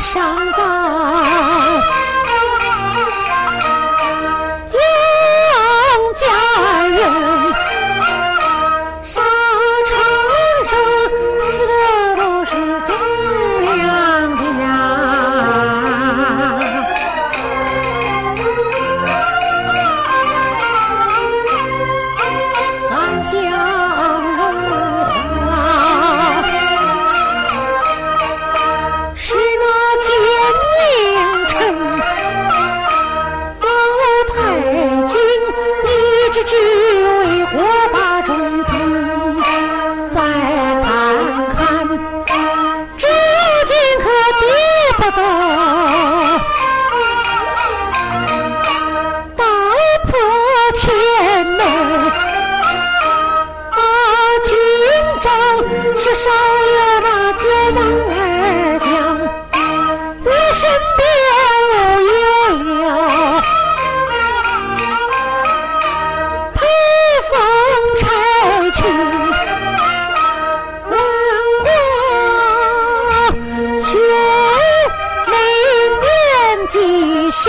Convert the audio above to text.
上葬吸收了那九王二将我身边无有了。披风插翅万花血舞年锦绣